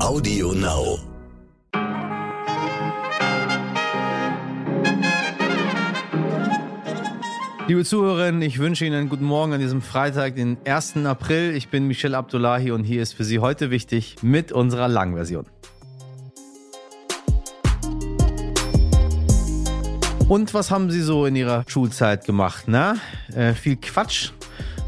Audio Now. Liebe Zuhörerinnen, ich wünsche Ihnen einen guten Morgen an diesem Freitag, den 1. April. Ich bin Michel Abdullahi und hier ist für Sie heute wichtig mit unserer Langversion. Und was haben Sie so in Ihrer Schulzeit gemacht? Na? Äh, viel Quatsch,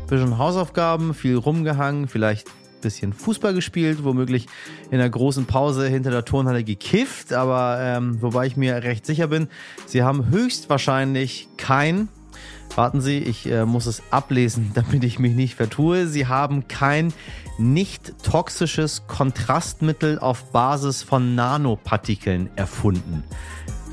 bisschen Hausaufgaben, viel rumgehangen, vielleicht bisschen Fußball gespielt, womöglich in der großen Pause hinter der Turnhalle gekifft, aber ähm, wobei ich mir recht sicher bin, Sie haben höchstwahrscheinlich kein Warten Sie, ich äh, muss es ablesen, damit ich mich nicht vertue. Sie haben kein nicht toxisches Kontrastmittel auf Basis von Nanopartikeln erfunden.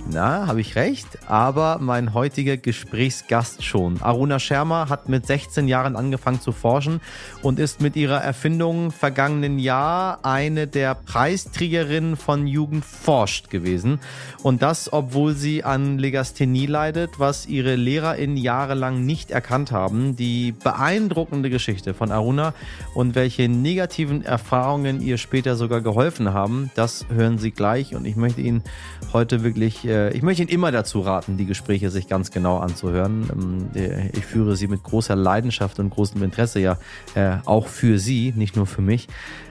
Na, habe ich recht, aber mein heutiger Gesprächsgast schon. Aruna Schermer hat mit 16 Jahren angefangen zu forschen und ist mit ihrer Erfindung vergangenen Jahr eine der Preisträgerinnen von Jugend forscht gewesen. Und das, obwohl sie an Legasthenie leidet, was ihre LehrerInnen jahrelang nicht erkannt haben. Die beeindruckende Geschichte von Aruna und welche negativen Erfahrungen ihr später sogar geholfen haben, das hören Sie gleich. Und ich möchte Ihnen heute wirklich äh, ich möchte Ihnen immer dazu raten, die Gespräche sich ganz genau anzuhören. Ähm, äh, ich führe sie mit großer Leidenschaft und großem Interesse ja äh, auch für Sie, nicht nur für mich.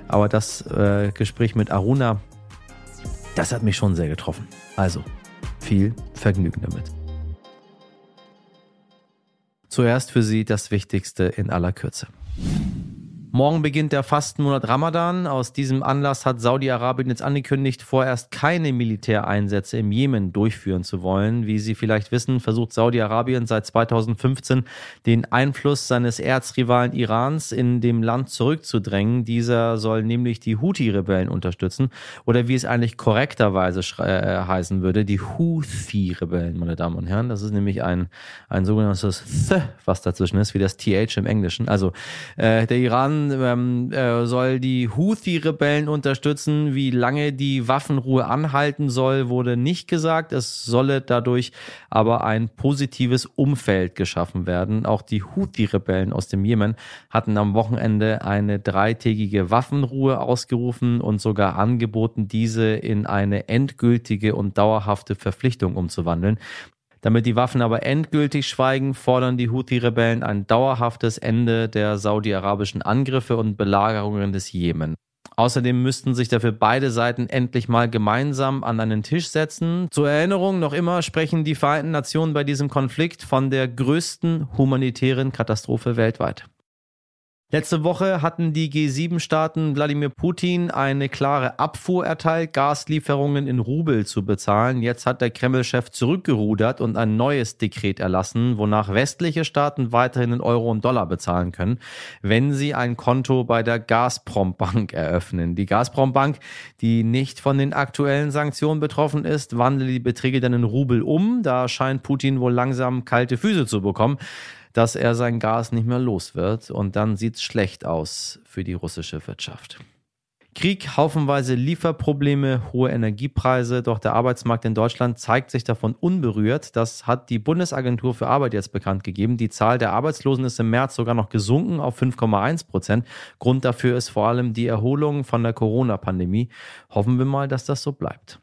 Aber das Gespräch mit Aruna, das hat mich schon sehr getroffen. Also, viel Vergnügen damit. Zuerst für Sie das Wichtigste in aller Kürze. Morgen beginnt der Fastenmonat Ramadan. Aus diesem Anlass hat Saudi-Arabien jetzt angekündigt, vorerst keine Militäreinsätze im Jemen durchführen zu wollen. Wie Sie vielleicht wissen, versucht Saudi-Arabien seit 2015 den Einfluss seines Erzrivalen Irans in dem Land zurückzudrängen. Dieser soll nämlich die Houthi-Rebellen unterstützen oder wie es eigentlich korrekterweise äh, heißen würde, die Houthi-Rebellen, meine Damen und Herren. Das ist nämlich ein, ein sogenanntes Th, was dazwischen ist, wie das TH im Englischen. Also äh, der Iran ähm, äh, soll die Houthi-Rebellen unterstützen. Wie lange die Waffenruhe anhalten soll, wurde nicht gesagt. Es solle dadurch aber ein positives Umfeld geschaffen werden. Auch die Houthi-Rebellen aus dem Jemen hatten am Wochenende eine dreitägige Waffenruhe ausgerufen und sogar angeboten, diese in eine endgültige und dauerhafte Verpflichtung umzuwandeln. Damit die Waffen aber endgültig schweigen, fordern die Houthi-Rebellen ein dauerhaftes Ende der saudi-arabischen Angriffe und Belagerungen des Jemen. Außerdem müssten sich dafür beide Seiten endlich mal gemeinsam an einen Tisch setzen. Zur Erinnerung, noch immer sprechen die Vereinten Nationen bei diesem Konflikt von der größten humanitären Katastrophe weltweit. Letzte Woche hatten die G7-Staaten Wladimir Putin eine klare Abfuhr erteilt, Gaslieferungen in Rubel zu bezahlen. Jetzt hat der Kreml-Chef zurückgerudert und ein neues Dekret erlassen, wonach westliche Staaten weiterhin in Euro und Dollar bezahlen können, wenn sie ein Konto bei der Gazprom-Bank eröffnen. Die Gazprom-Bank, die nicht von den aktuellen Sanktionen betroffen ist, wandelt die Beträge dann in Rubel um. Da scheint Putin wohl langsam kalte Füße zu bekommen dass er sein Gas nicht mehr los wird und dann sieht es schlecht aus für die russische Wirtschaft. Krieg, haufenweise Lieferprobleme, hohe Energiepreise, doch der Arbeitsmarkt in Deutschland zeigt sich davon unberührt. Das hat die Bundesagentur für Arbeit jetzt bekannt gegeben. Die Zahl der Arbeitslosen ist im März sogar noch gesunken auf 5,1 Prozent. Grund dafür ist vor allem die Erholung von der Corona-Pandemie. Hoffen wir mal, dass das so bleibt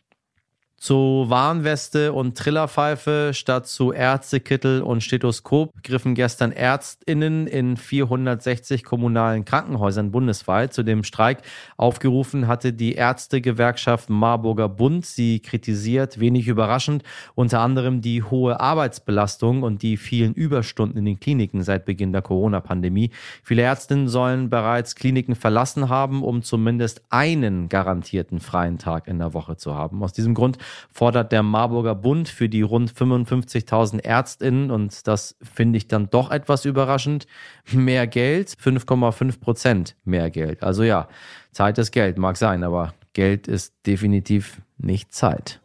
zu Warnweste und Trillerpfeife statt zu Ärztekittel und Stethoskop griffen gestern Ärztinnen in 460 kommunalen Krankenhäusern bundesweit. Zu dem Streik aufgerufen hatte die Ärztegewerkschaft Marburger Bund. Sie kritisiert, wenig überraschend, unter anderem die hohe Arbeitsbelastung und die vielen Überstunden in den Kliniken seit Beginn der Corona-Pandemie. Viele Ärztinnen sollen bereits Kliniken verlassen haben, um zumindest einen garantierten freien Tag in der Woche zu haben. Aus diesem Grund fordert der Marburger Bund für die rund 55.000 Ärztinnen, und das finde ich dann doch etwas überraschend, mehr Geld, 5,5 Prozent mehr Geld. Also ja, Zeit ist Geld, mag sein, aber Geld ist definitiv nicht Zeit.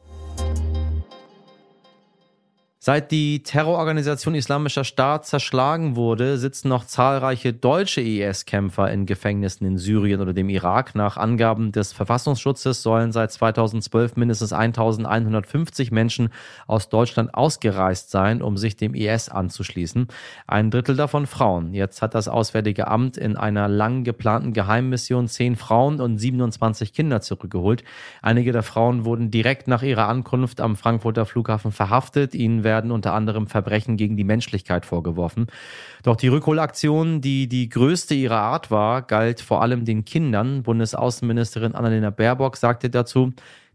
Seit die Terrororganisation Islamischer Staat zerschlagen wurde, sitzen noch zahlreiche deutsche IS-Kämpfer in Gefängnissen in Syrien oder dem Irak. Nach Angaben des Verfassungsschutzes sollen seit 2012 mindestens 1150 Menschen aus Deutschland ausgereist sein, um sich dem IS anzuschließen. Ein Drittel davon Frauen. Jetzt hat das Auswärtige Amt in einer lang geplanten Geheimmission zehn Frauen und 27 Kinder zurückgeholt. Einige der Frauen wurden direkt nach ihrer Ankunft am Frankfurter Flughafen verhaftet. Ihnen werden unter anderem Verbrechen gegen die Menschlichkeit vorgeworfen. Doch die Rückholaktion, die die größte ihrer Art war, galt vor allem den Kindern. Bundesaußenministerin Annalena Baerbock sagte dazu,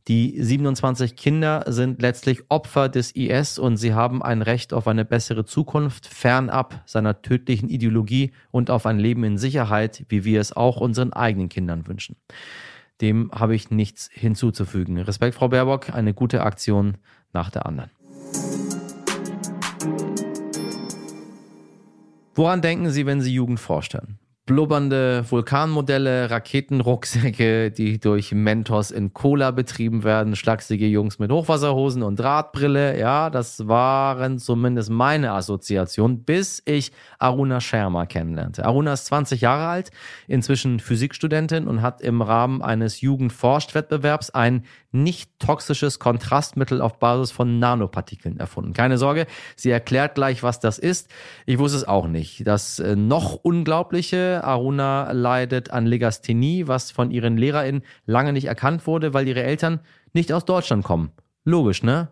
die 27 Kinder sind letztlich Opfer des IS und sie haben ein Recht auf eine bessere Zukunft, fernab seiner tödlichen Ideologie und auf ein Leben in Sicherheit, wie wir es auch unseren eigenen Kindern wünschen. Dem habe ich nichts hinzuzufügen. Respekt, Frau Baerbock, eine gute Aktion nach der anderen. Woran denken Sie, wenn Sie Jugend vorstellen? Blubbernde Vulkanmodelle, Raketenrucksäcke, die durch Mentos in Cola betrieben werden, schlachsige Jungs mit Hochwasserhosen und Drahtbrille. Ja, das waren zumindest meine Assoziationen, bis ich Aruna Sharma kennenlernte. Aruna ist 20 Jahre alt, inzwischen Physikstudentin und hat im Rahmen eines Jugendforscht-Wettbewerbs ein nicht toxisches Kontrastmittel auf Basis von Nanopartikeln erfunden. Keine Sorge, sie erklärt gleich, was das ist. Ich wusste es auch nicht. Das äh, noch unglaubliche, Aruna leidet an Legasthenie, was von ihren LehrerInnen lange nicht erkannt wurde, weil ihre Eltern nicht aus Deutschland kommen. Logisch, ne?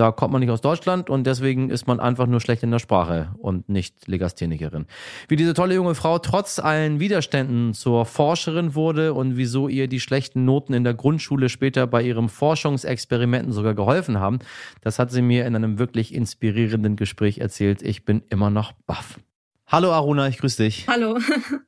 Da kommt man nicht aus Deutschland und deswegen ist man einfach nur schlecht in der Sprache und nicht Legasthenikerin. Wie diese tolle junge Frau trotz allen Widerständen zur Forscherin wurde und wieso ihr die schlechten Noten in der Grundschule später bei ihrem Forschungsexperimenten sogar geholfen haben, das hat sie mir in einem wirklich inspirierenden Gespräch erzählt. Ich bin immer noch baff. Hallo Aruna, ich grüße dich. Hallo.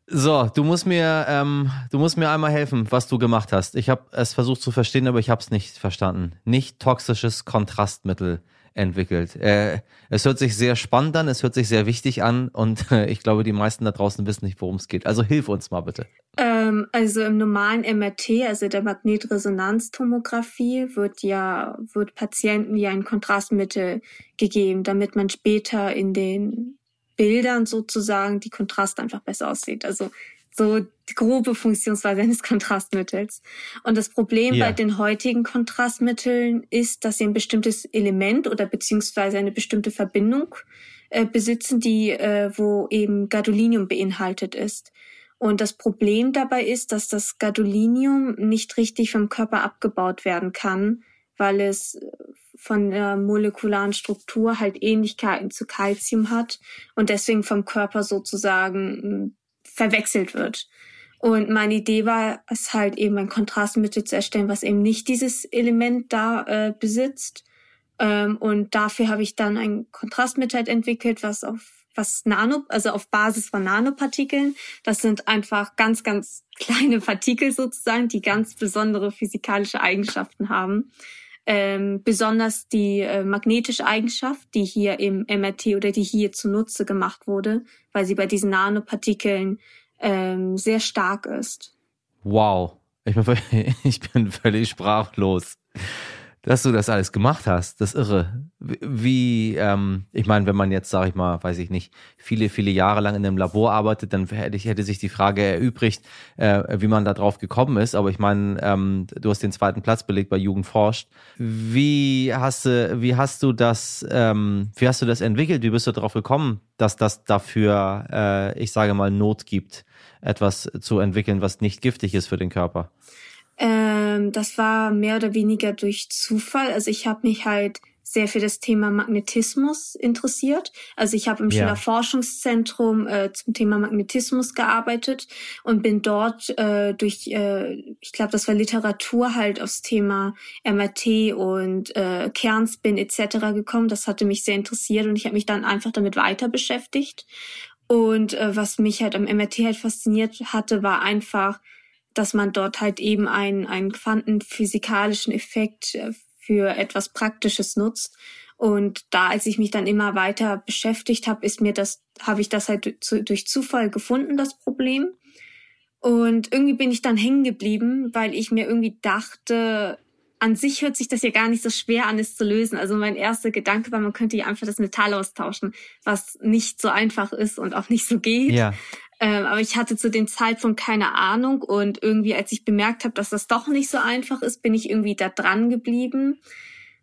so, du musst mir, ähm, du musst mir einmal helfen, was du gemacht hast. Ich habe es versucht zu verstehen, aber ich habe es nicht verstanden. Nicht toxisches Kontrastmittel entwickelt. Äh, es hört sich sehr spannend an, es hört sich sehr wichtig an und äh, ich glaube, die meisten da draußen wissen nicht, worum es geht. Also hilf uns mal bitte. Ähm, also im normalen MRT, also der Magnetresonanztomographie, wird ja wird Patienten ja ein Kontrastmittel gegeben, damit man später in den Bildern sozusagen die Kontrast einfach besser aussieht. Also so die grobe Funktionsweise eines Kontrastmittels. Und das Problem ja. bei den heutigen Kontrastmitteln ist, dass sie ein bestimmtes Element oder beziehungsweise eine bestimmte Verbindung äh, besitzen, die äh, wo eben Gadolinium beinhaltet ist. Und das Problem dabei ist, dass das Gadolinium nicht richtig vom Körper abgebaut werden kann, weil es von der molekularen Struktur halt Ähnlichkeiten zu Calcium hat und deswegen vom Körper sozusagen hm, verwechselt wird. Und meine Idee war es halt eben ein Kontrastmittel zu erstellen, was eben nicht dieses Element da äh, besitzt. Ähm, und dafür habe ich dann ein Kontrastmittel entwickelt, was auf was Nano, also auf Basis von Nanopartikeln. Das sind einfach ganz, ganz kleine Partikel sozusagen, die ganz besondere physikalische Eigenschaften haben ähm, besonders die äh, magnetische Eigenschaft, die hier im MRT oder die hier zunutze gemacht wurde, weil sie bei diesen Nanopartikeln ähm, sehr stark ist. Wow, ich bin, ich bin völlig sprachlos dass du das alles gemacht hast. Das irre. Wie, ähm, ich meine, wenn man jetzt, sage ich mal, weiß ich nicht, viele, viele Jahre lang in einem Labor arbeitet, dann hätte, ich, hätte sich die Frage erübrigt, äh, wie man da drauf gekommen ist. Aber ich meine, ähm, du hast den zweiten Platz belegt bei Jugend forscht. Wie hast du, wie hast du das, ähm, wie hast du das entwickelt? Wie bist du darauf gekommen, dass das dafür, äh, ich sage mal, Not gibt, etwas zu entwickeln, was nicht giftig ist für den Körper? Ähm, das war mehr oder weniger durch Zufall. Also ich habe mich halt sehr für das Thema Magnetismus interessiert. Also ich habe im ja. Forschungszentrum äh, zum Thema Magnetismus gearbeitet und bin dort äh, durch, äh, ich glaube, das war Literatur halt aufs Thema MRT und äh, Kernspin etc. gekommen. Das hatte mich sehr interessiert und ich habe mich dann einfach damit weiter beschäftigt. Und äh, was mich halt am MRT halt fasziniert hatte, war einfach dass man dort halt eben einen, einen quantenphysikalischen Effekt äh, für etwas Praktisches nutzt. Und da, als ich mich dann immer weiter beschäftigt habe, ist mir das, habe ich das halt durch Zufall gefunden, das Problem. Und irgendwie bin ich dann hängen geblieben, weil ich mir irgendwie dachte, an sich hört sich das ja gar nicht so schwer an, es zu lösen. Also mein erster Gedanke war, man könnte ja einfach das Metall austauschen, was nicht so einfach ist und auch nicht so geht. Ja. Ähm, aber ich hatte zu dem Zeitpunkt keine Ahnung und irgendwie, als ich bemerkt habe, dass das doch nicht so einfach ist, bin ich irgendwie da dran geblieben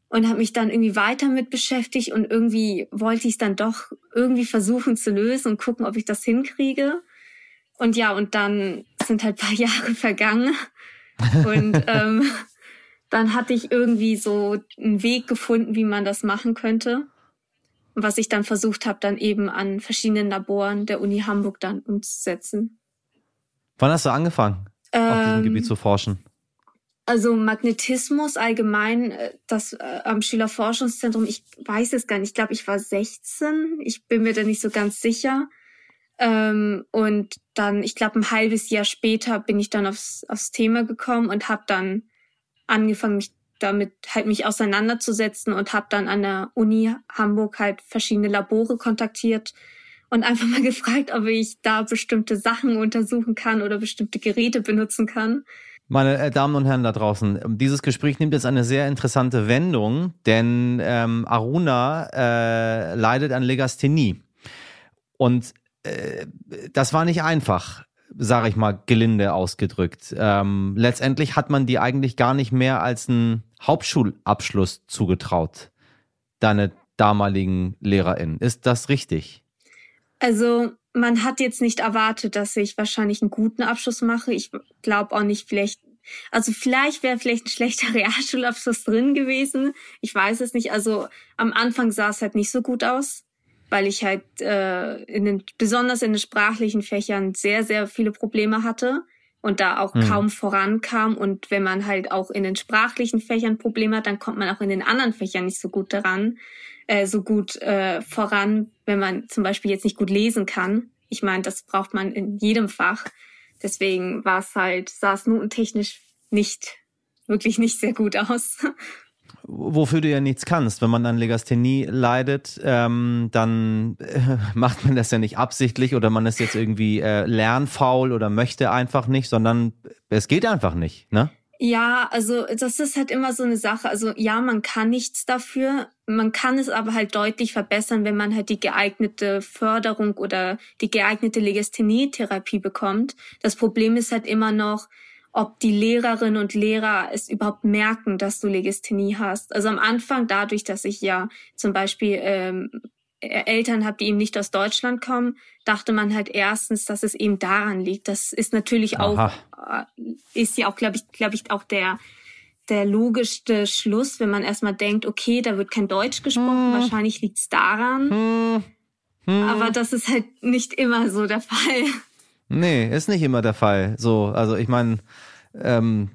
und habe mich dann irgendwie weiter mit beschäftigt und irgendwie wollte ich es dann doch irgendwie versuchen zu lösen und gucken, ob ich das hinkriege. Und ja, und dann sind halt paar Jahre vergangen und ähm, dann hatte ich irgendwie so einen Weg gefunden, wie man das machen könnte was ich dann versucht habe, dann eben an verschiedenen Laboren der Uni Hamburg dann umzusetzen. Wann hast du angefangen, ähm, auf diesem Gebiet zu forschen? Also Magnetismus allgemein, äh, das äh, am Schülerforschungszentrum, ich weiß es gar nicht, ich glaube, ich war 16, ich bin mir da nicht so ganz sicher. Ähm, und dann, ich glaube, ein halbes Jahr später bin ich dann aufs, aufs Thema gekommen und habe dann angefangen, mich damit halt mich auseinanderzusetzen und habe dann an der Uni Hamburg halt verschiedene Labore kontaktiert und einfach mal gefragt, ob ich da bestimmte Sachen untersuchen kann oder bestimmte Geräte benutzen kann. Meine äh, Damen und Herren da draußen, dieses Gespräch nimmt jetzt eine sehr interessante Wendung, denn ähm, Aruna äh, leidet an Legasthenie. Und äh, das war nicht einfach sage ich mal, gelinde ausgedrückt. Ähm, letztendlich hat man die eigentlich gar nicht mehr als einen Hauptschulabschluss zugetraut, deine damaligen LehrerInnen. Ist das richtig? Also man hat jetzt nicht erwartet, dass ich wahrscheinlich einen guten Abschluss mache. Ich glaube auch nicht, vielleicht, also vielleicht wäre vielleicht ein schlechter Realschulabschluss drin gewesen. Ich weiß es nicht. Also am Anfang sah es halt nicht so gut aus weil ich halt äh, in den, besonders in den sprachlichen Fächern sehr, sehr viele Probleme hatte und da auch mhm. kaum vorankam. Und wenn man halt auch in den sprachlichen Fächern Probleme hat, dann kommt man auch in den anderen Fächern nicht so gut daran, äh, so gut äh, voran, wenn man zum Beispiel jetzt nicht gut lesen kann. Ich meine, das braucht man in jedem Fach. Deswegen war es halt, sah es notentechnisch nicht, wirklich nicht sehr gut aus. wofür du ja nichts kannst. Wenn man an Legasthenie leidet, ähm, dann äh, macht man das ja nicht absichtlich oder man ist jetzt irgendwie äh, lernfaul oder möchte einfach nicht, sondern es geht einfach nicht, ne? Ja, also das ist halt immer so eine Sache. Also ja, man kann nichts dafür. Man kann es aber halt deutlich verbessern, wenn man halt die geeignete Förderung oder die geeignete Legasthenie-Therapie bekommt. Das Problem ist halt immer noch, ob die Lehrerinnen und Lehrer es überhaupt merken, dass du Legasthenie hast. Also am Anfang dadurch, dass ich ja zum Beispiel ähm, Eltern habe, die eben nicht aus Deutschland kommen, dachte man halt erstens, dass es eben daran liegt. Das ist natürlich Aha. auch, äh, ist ja auch, glaube ich, glaube ich, auch der der logischste Schluss, wenn man erstmal denkt, okay, da wird kein Deutsch gesprochen, hm. wahrscheinlich liegt's daran. Hm. Hm. Aber das ist halt nicht immer so der Fall. Nee, ist nicht immer der Fall. So, also ich meine, ähm,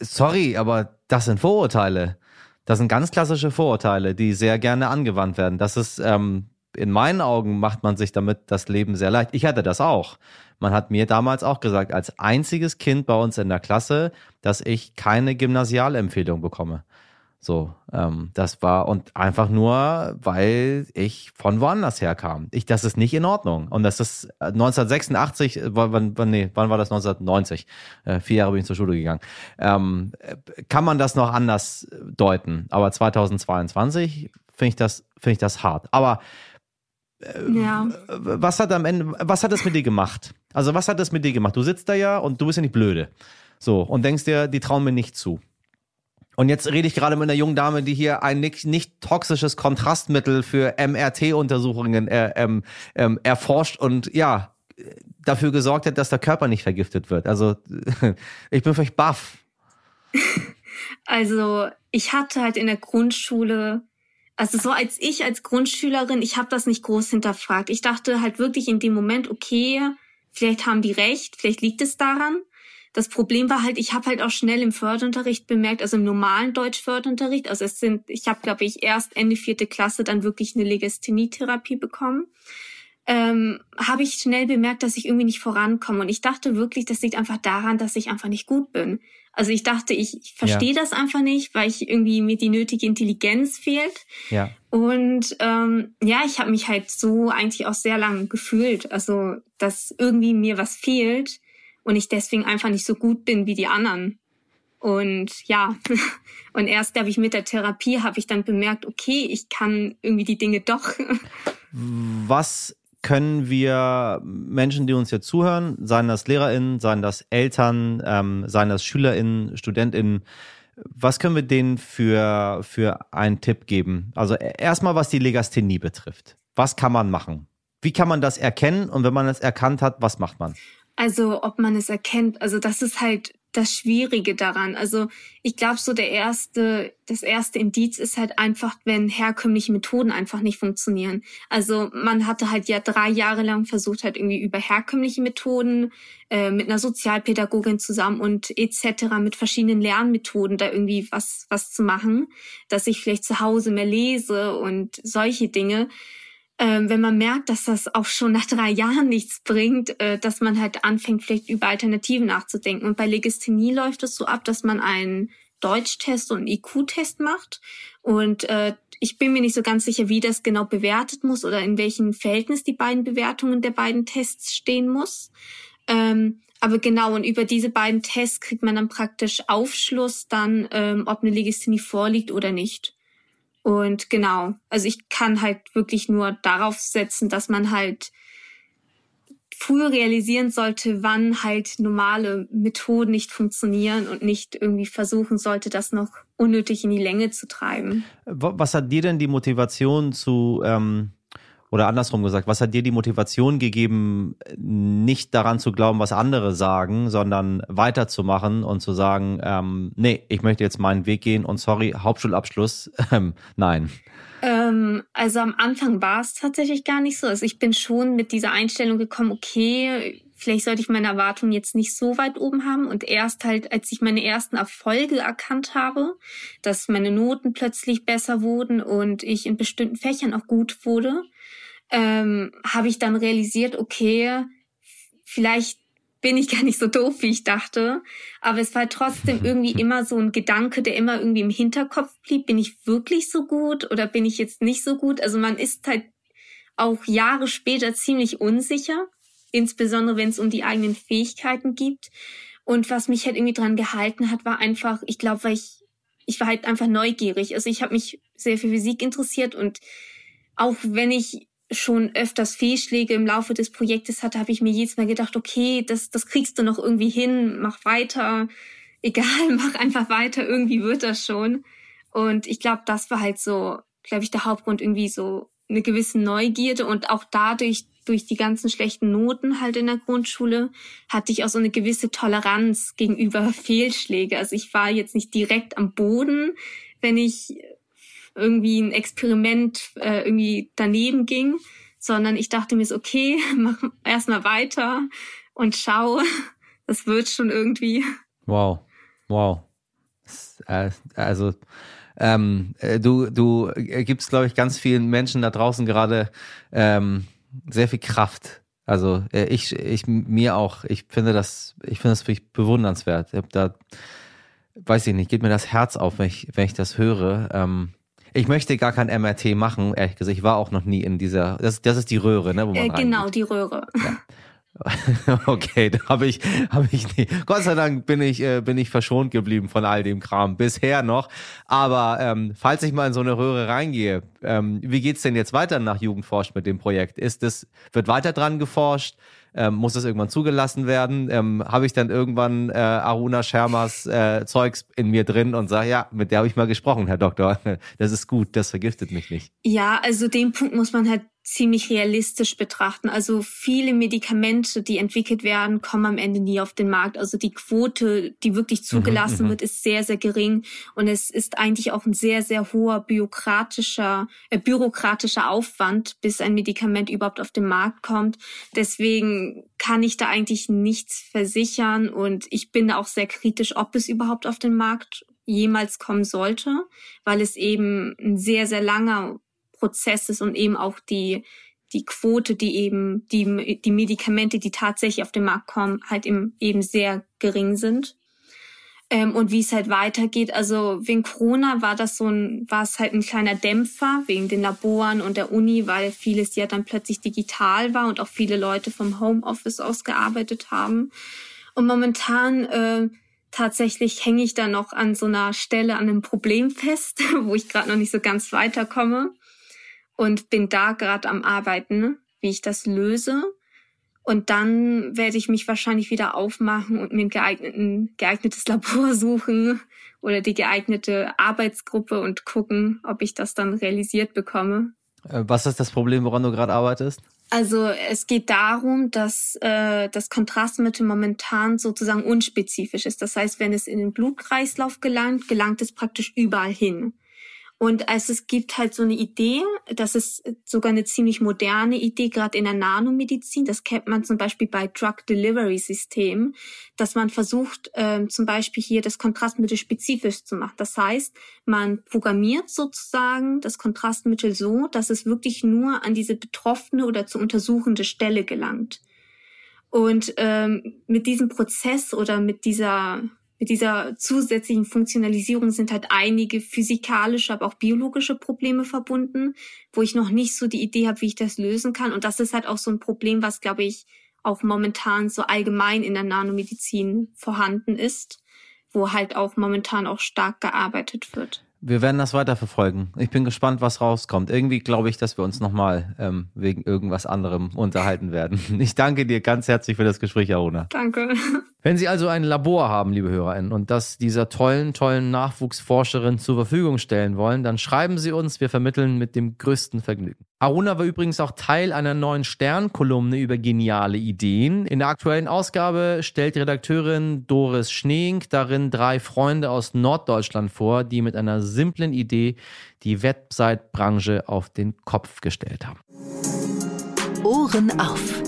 sorry, aber das sind Vorurteile. Das sind ganz klassische Vorurteile, die sehr gerne angewandt werden. Das ist, ähm, in meinen Augen macht man sich damit das Leben sehr leicht. Ich hatte das auch. Man hat mir damals auch gesagt, als einziges Kind bei uns in der Klasse, dass ich keine Gymnasialempfehlung bekomme. So, ähm, das war und einfach nur, weil ich von woanders herkam. Ich, das ist nicht in Ordnung. Und das ist 1986, äh, wann, wann, nee, wann war das? 1990. Äh, vier Jahre bin ich zur Schule gegangen. Ähm, kann man das noch anders deuten? Aber 2022 finde ich das, finde ich das hart. Aber äh, ja. was hat am Ende, was hat das mit dir gemacht? Also was hat das mit dir gemacht? Du sitzt da ja und du bist ja nicht blöde. So, und denkst dir, die trauen mir nicht zu. Und jetzt rede ich gerade mit einer jungen Dame, die hier ein nicht, nicht toxisches Kontrastmittel für MRT-Untersuchungen äh, ähm, ähm, erforscht und ja, dafür gesorgt hat, dass der Körper nicht vergiftet wird. Also ich bin vielleicht baff. Also ich hatte halt in der Grundschule, also so als ich als Grundschülerin, ich habe das nicht groß hinterfragt. Ich dachte halt wirklich in dem Moment, okay, vielleicht haben die recht, vielleicht liegt es daran. Das Problem war halt, ich habe halt auch schnell im Förderunterricht bemerkt, also im normalen Deutschförderunterricht, also es sind, ich habe glaube ich erst Ende vierte Klasse dann wirklich eine Legasthenie-Therapie bekommen, ähm, habe ich schnell bemerkt, dass ich irgendwie nicht vorankomme und ich dachte wirklich, das liegt einfach daran, dass ich einfach nicht gut bin. Also ich dachte, ich, ich verstehe ja. das einfach nicht, weil ich irgendwie mir die nötige Intelligenz fehlt. Ja. Und ähm, ja, ich habe mich halt so eigentlich auch sehr lang gefühlt, also dass irgendwie mir was fehlt und ich deswegen einfach nicht so gut bin wie die anderen. Und ja, und erst, glaube ich, mit der Therapie habe ich dann bemerkt, okay, ich kann irgendwie die Dinge doch. Was können wir Menschen, die uns jetzt zuhören, seien das LehrerInnen, seien das Eltern, ähm, seien das SchülerInnen, StudentInnen, was können wir denen für, für einen Tipp geben? Also e, erstmal, was die Legasthenie betrifft. Was kann man machen? Wie kann man das erkennen? Und wenn man es erkannt hat, was macht man? Also, ob man es erkennt, also das ist halt das Schwierige daran. Also ich glaube, so der erste, das erste Indiz ist halt einfach, wenn herkömmliche Methoden einfach nicht funktionieren. Also man hatte halt ja drei Jahre lang versucht, halt irgendwie über herkömmliche Methoden äh, mit einer Sozialpädagogin zusammen und etc. mit verschiedenen Lernmethoden da irgendwie was was zu machen, dass ich vielleicht zu Hause mehr lese und solche Dinge ähm, wenn man merkt, dass das auch schon nach drei Jahren nichts bringt, äh, dass man halt anfängt, vielleicht über Alternativen nachzudenken. Und bei Legasthenie läuft es so ab, dass man einen Deutschtest und einen IQ-Test macht. Und äh, ich bin mir nicht so ganz sicher, wie das genau bewertet muss oder in welchem Verhältnis die beiden Bewertungen der beiden Tests stehen muss. Ähm, aber genau, und über diese beiden Tests kriegt man dann praktisch Aufschluss dann, ähm, ob eine Legasthenie vorliegt oder nicht. Und genau, also ich kann halt wirklich nur darauf setzen, dass man halt früher realisieren sollte, wann halt normale Methoden nicht funktionieren und nicht irgendwie versuchen sollte, das noch unnötig in die Länge zu treiben. Was hat dir denn die Motivation zu ähm, oder andersrum gesagt, was hat dir die Motivation gegeben, nicht daran zu glauben, was andere sagen, sondern weiterzumachen und zu sagen, ähm, nee, ich möchte jetzt meinen Weg gehen und sorry, Hauptschulabschluss, ähm, nein. Ähm, also am Anfang war es tatsächlich gar nicht so. Also ich bin schon mit dieser Einstellung gekommen, okay, vielleicht sollte ich meine Erwartungen jetzt nicht so weit oben haben. Und erst halt, als ich meine ersten Erfolge erkannt habe, dass meine Noten plötzlich besser wurden und ich in bestimmten Fächern auch gut wurde, ähm, habe ich dann realisiert, okay, vielleicht bin ich gar nicht so doof, wie ich dachte. Aber es war trotzdem irgendwie immer so ein Gedanke, der immer irgendwie im Hinterkopf blieb. Bin ich wirklich so gut oder bin ich jetzt nicht so gut? Also man ist halt auch Jahre später ziemlich unsicher, insbesondere wenn es um die eigenen Fähigkeiten geht. Und was mich halt irgendwie dran gehalten hat, war einfach, ich glaube, weil ich, ich war halt einfach neugierig. Also ich habe mich sehr für Physik interessiert und auch wenn ich schon öfters Fehlschläge im Laufe des Projektes hatte, habe ich mir jedes Mal gedacht, okay, das, das kriegst du noch irgendwie hin, mach weiter, egal, mach einfach weiter, irgendwie wird das schon. Und ich glaube, das war halt so, glaube ich, der Hauptgrund, irgendwie so eine gewisse Neugierde und auch dadurch, durch die ganzen schlechten Noten halt in der Grundschule, hatte ich auch so eine gewisse Toleranz gegenüber Fehlschläge. Also ich war jetzt nicht direkt am Boden, wenn ich irgendwie ein Experiment äh, irgendwie daneben ging, sondern ich dachte mir so, okay, mach erstmal weiter und schau, das wird schon irgendwie. Wow, wow. Äh, also ähm, äh, du, du gibst, glaube ich, ganz vielen Menschen da draußen gerade ähm, sehr viel Kraft. Also äh, ich, ich mir auch. Ich finde das, ich finde das wirklich bewundernswert. Ich da, weiß ich nicht, geht mir das Herz auf, wenn ich, wenn ich das höre. Ähm, ich möchte gar kein MRT machen, ehrlich gesagt. Ich war auch noch nie in dieser. Das, das ist die Röhre, ne? Wo man äh, genau, die Röhre. Ja. Okay, da habe ich, habe ich nie. Gott sei Dank bin ich, äh, bin ich verschont geblieben von all dem Kram bisher noch. Aber ähm, falls ich mal in so eine Röhre reingehe, ähm, wie geht's denn jetzt weiter nach Jugendforscht mit dem Projekt? Ist es, wird weiter dran geforscht? ähm, muss das irgendwann zugelassen werden? Ähm, habe ich dann irgendwann äh, Aruna Schermas äh, Zeugs in mir drin und sage, ja, mit der habe ich mal gesprochen, Herr Doktor. Das ist gut, das vergiftet mich nicht. Ja, also den Punkt muss man halt ziemlich realistisch betrachten. Also viele Medikamente, die entwickelt werden, kommen am Ende nie auf den Markt. Also die Quote, die wirklich mhm, zugelassen mhm, wird, ist sehr, sehr gering. Und es ist eigentlich auch ein sehr, sehr hoher bürokratischer, äh, bürokratischer Aufwand, bis ein Medikament überhaupt auf den Markt kommt. Deswegen kann ich da eigentlich nichts versichern. Und ich bin auch sehr kritisch, ob es überhaupt auf den Markt jemals kommen sollte, weil es eben ein sehr, sehr langer Prozesses und eben auch die, die Quote, die eben, die, die Medikamente, die tatsächlich auf den Markt kommen, halt eben, eben sehr gering sind. Ähm, und wie es halt weitergeht, also wegen Corona war das so ein, war es halt ein kleiner Dämpfer wegen den Laboren und der Uni, weil vieles ja dann plötzlich digital war und auch viele Leute vom Homeoffice aus gearbeitet haben. Und momentan äh, tatsächlich hänge ich da noch an so einer Stelle an einem Problem fest, wo ich gerade noch nicht so ganz weiterkomme und bin da gerade am Arbeiten, wie ich das löse. Und dann werde ich mich wahrscheinlich wieder aufmachen und mir ein geeigneten, geeignetes Labor suchen oder die geeignete Arbeitsgruppe und gucken, ob ich das dann realisiert bekomme. Äh, was ist das Problem, woran du gerade arbeitest? Also es geht darum, dass äh, das Kontrastmittel momentan sozusagen unspezifisch ist. Das heißt, wenn es in den Blutkreislauf gelangt, gelangt es praktisch überall hin. Und also es gibt halt so eine Idee, das ist sogar eine ziemlich moderne Idee, gerade in der Nanomedizin. Das kennt man zum Beispiel bei Drug Delivery Systemen, dass man versucht, ähm, zum Beispiel hier das Kontrastmittel spezifisch zu machen. Das heißt, man programmiert sozusagen das Kontrastmittel so, dass es wirklich nur an diese betroffene oder zu untersuchende Stelle gelangt. Und ähm, mit diesem Prozess oder mit dieser mit dieser zusätzlichen Funktionalisierung sind halt einige physikalische, aber auch biologische Probleme verbunden, wo ich noch nicht so die Idee habe, wie ich das lösen kann. Und das ist halt auch so ein Problem, was, glaube ich, auch momentan so allgemein in der Nanomedizin vorhanden ist, wo halt auch momentan auch stark gearbeitet wird. Wir werden das weiterverfolgen. Ich bin gespannt, was rauskommt. Irgendwie glaube ich, dass wir uns nochmal ähm, wegen irgendwas anderem unterhalten werden. Ich danke dir ganz herzlich für das Gespräch, Aruna. Danke. Wenn Sie also ein Labor haben, liebe HörerInnen, und das dieser tollen, tollen Nachwuchsforscherin zur Verfügung stellen wollen, dann schreiben Sie uns. Wir vermitteln mit dem größten Vergnügen. Aruna war übrigens auch Teil einer neuen Sternkolumne über geniale Ideen. In der aktuellen Ausgabe stellt Redakteurin Doris Schneink darin drei Freunde aus Norddeutschland vor, die mit einer simplen Idee die Website-Branche auf den Kopf gestellt haben. Ohren auf.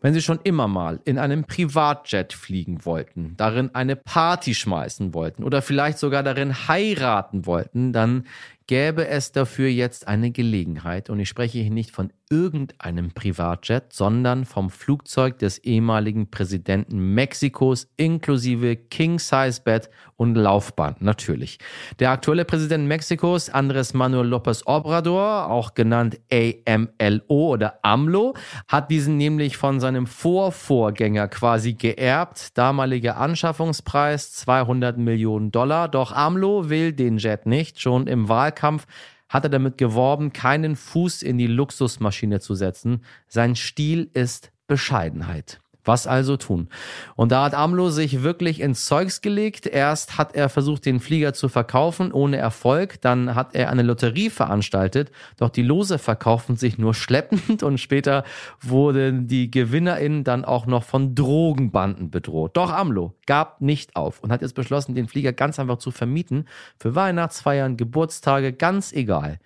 Wenn Sie schon immer mal in einem Privatjet fliegen wollten, darin eine Party schmeißen wollten oder vielleicht sogar darin heiraten wollten, dann gäbe es dafür jetzt eine Gelegenheit. Und ich spreche hier nicht von irgendeinem Privatjet, sondern vom Flugzeug des ehemaligen Präsidenten Mexikos inklusive King-Size-Bett und Laufbahn natürlich. Der aktuelle Präsident Mexikos, Andres Manuel López Obrador, auch genannt AMLO oder AMLO, hat diesen nämlich von seinem Vorvorgänger quasi geerbt. Damaliger Anschaffungspreis 200 Millionen Dollar. Doch AMLO will den Jet nicht. Schon im Wahlkampf hat er damit geworben, keinen Fuß in die Luxusmaschine zu setzen. Sein Stil ist Bescheidenheit. Was also tun? Und da hat AMLO sich wirklich ins Zeugs gelegt. Erst hat er versucht, den Flieger zu verkaufen, ohne Erfolg. Dann hat er eine Lotterie veranstaltet. Doch die Lose verkaufen sich nur schleppend und später wurden die GewinnerInnen dann auch noch von Drogenbanden bedroht. Doch AMLO gab nicht auf und hat jetzt beschlossen, den Flieger ganz einfach zu vermieten. Für Weihnachtsfeiern, Geburtstage, ganz egal.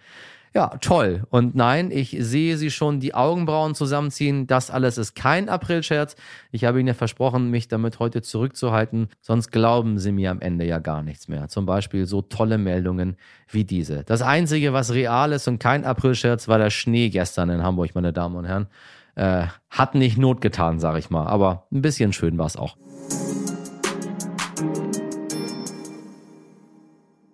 Ja, toll. Und nein, ich sehe sie schon die Augenbrauen zusammenziehen. Das alles ist kein Aprilscherz. Ich habe Ihnen ja versprochen, mich damit heute zurückzuhalten. Sonst glauben Sie mir am Ende ja gar nichts mehr. Zum Beispiel so tolle Meldungen wie diese. Das Einzige, was real ist und kein Aprilscherz, war der Schnee gestern in Hamburg, meine Damen und Herren. Äh, hat nicht Not getan, sag ich mal. Aber ein bisschen schön war es auch.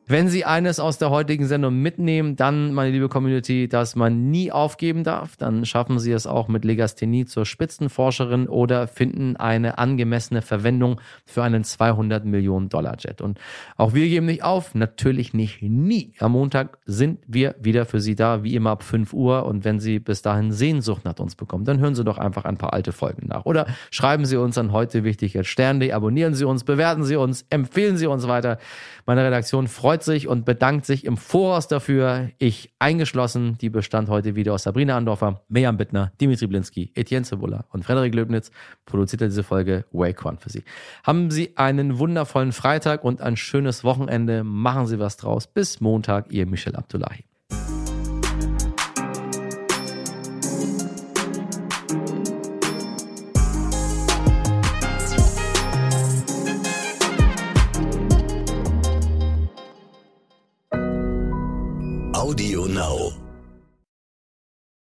Wenn Sie eines aus der heutigen Sendung mitnehmen, dann, meine liebe Community, dass man nie aufgeben darf, dann schaffen Sie es auch mit Legasthenie zur Spitzenforscherin oder finden eine angemessene Verwendung für einen 200 Millionen Dollar Jet. Und auch wir geben nicht auf, natürlich nicht nie. Am Montag sind wir wieder für Sie da, wie immer ab 5 Uhr. Und wenn Sie bis dahin Sehnsucht nach uns bekommen, dann hören Sie doch einfach ein paar alte Folgen nach. Oder schreiben Sie uns an heute wichtig als Stern.de, abonnieren Sie uns, bewerten Sie uns, empfehlen Sie uns weiter. Meine Redaktion freut sich und bedankt sich im Voraus dafür. Ich eingeschlossen, die bestand heute wieder aus Sabrina Andorfer, Mejan Bittner, Dimitri Blinski, Etienne Cebula und Frederik Löbnitz. Produzierte diese Folge Wake One für Sie. Haben Sie einen wundervollen Freitag und ein schönes Wochenende. Machen Sie was draus. Bis Montag, Ihr Michel Abdullahi.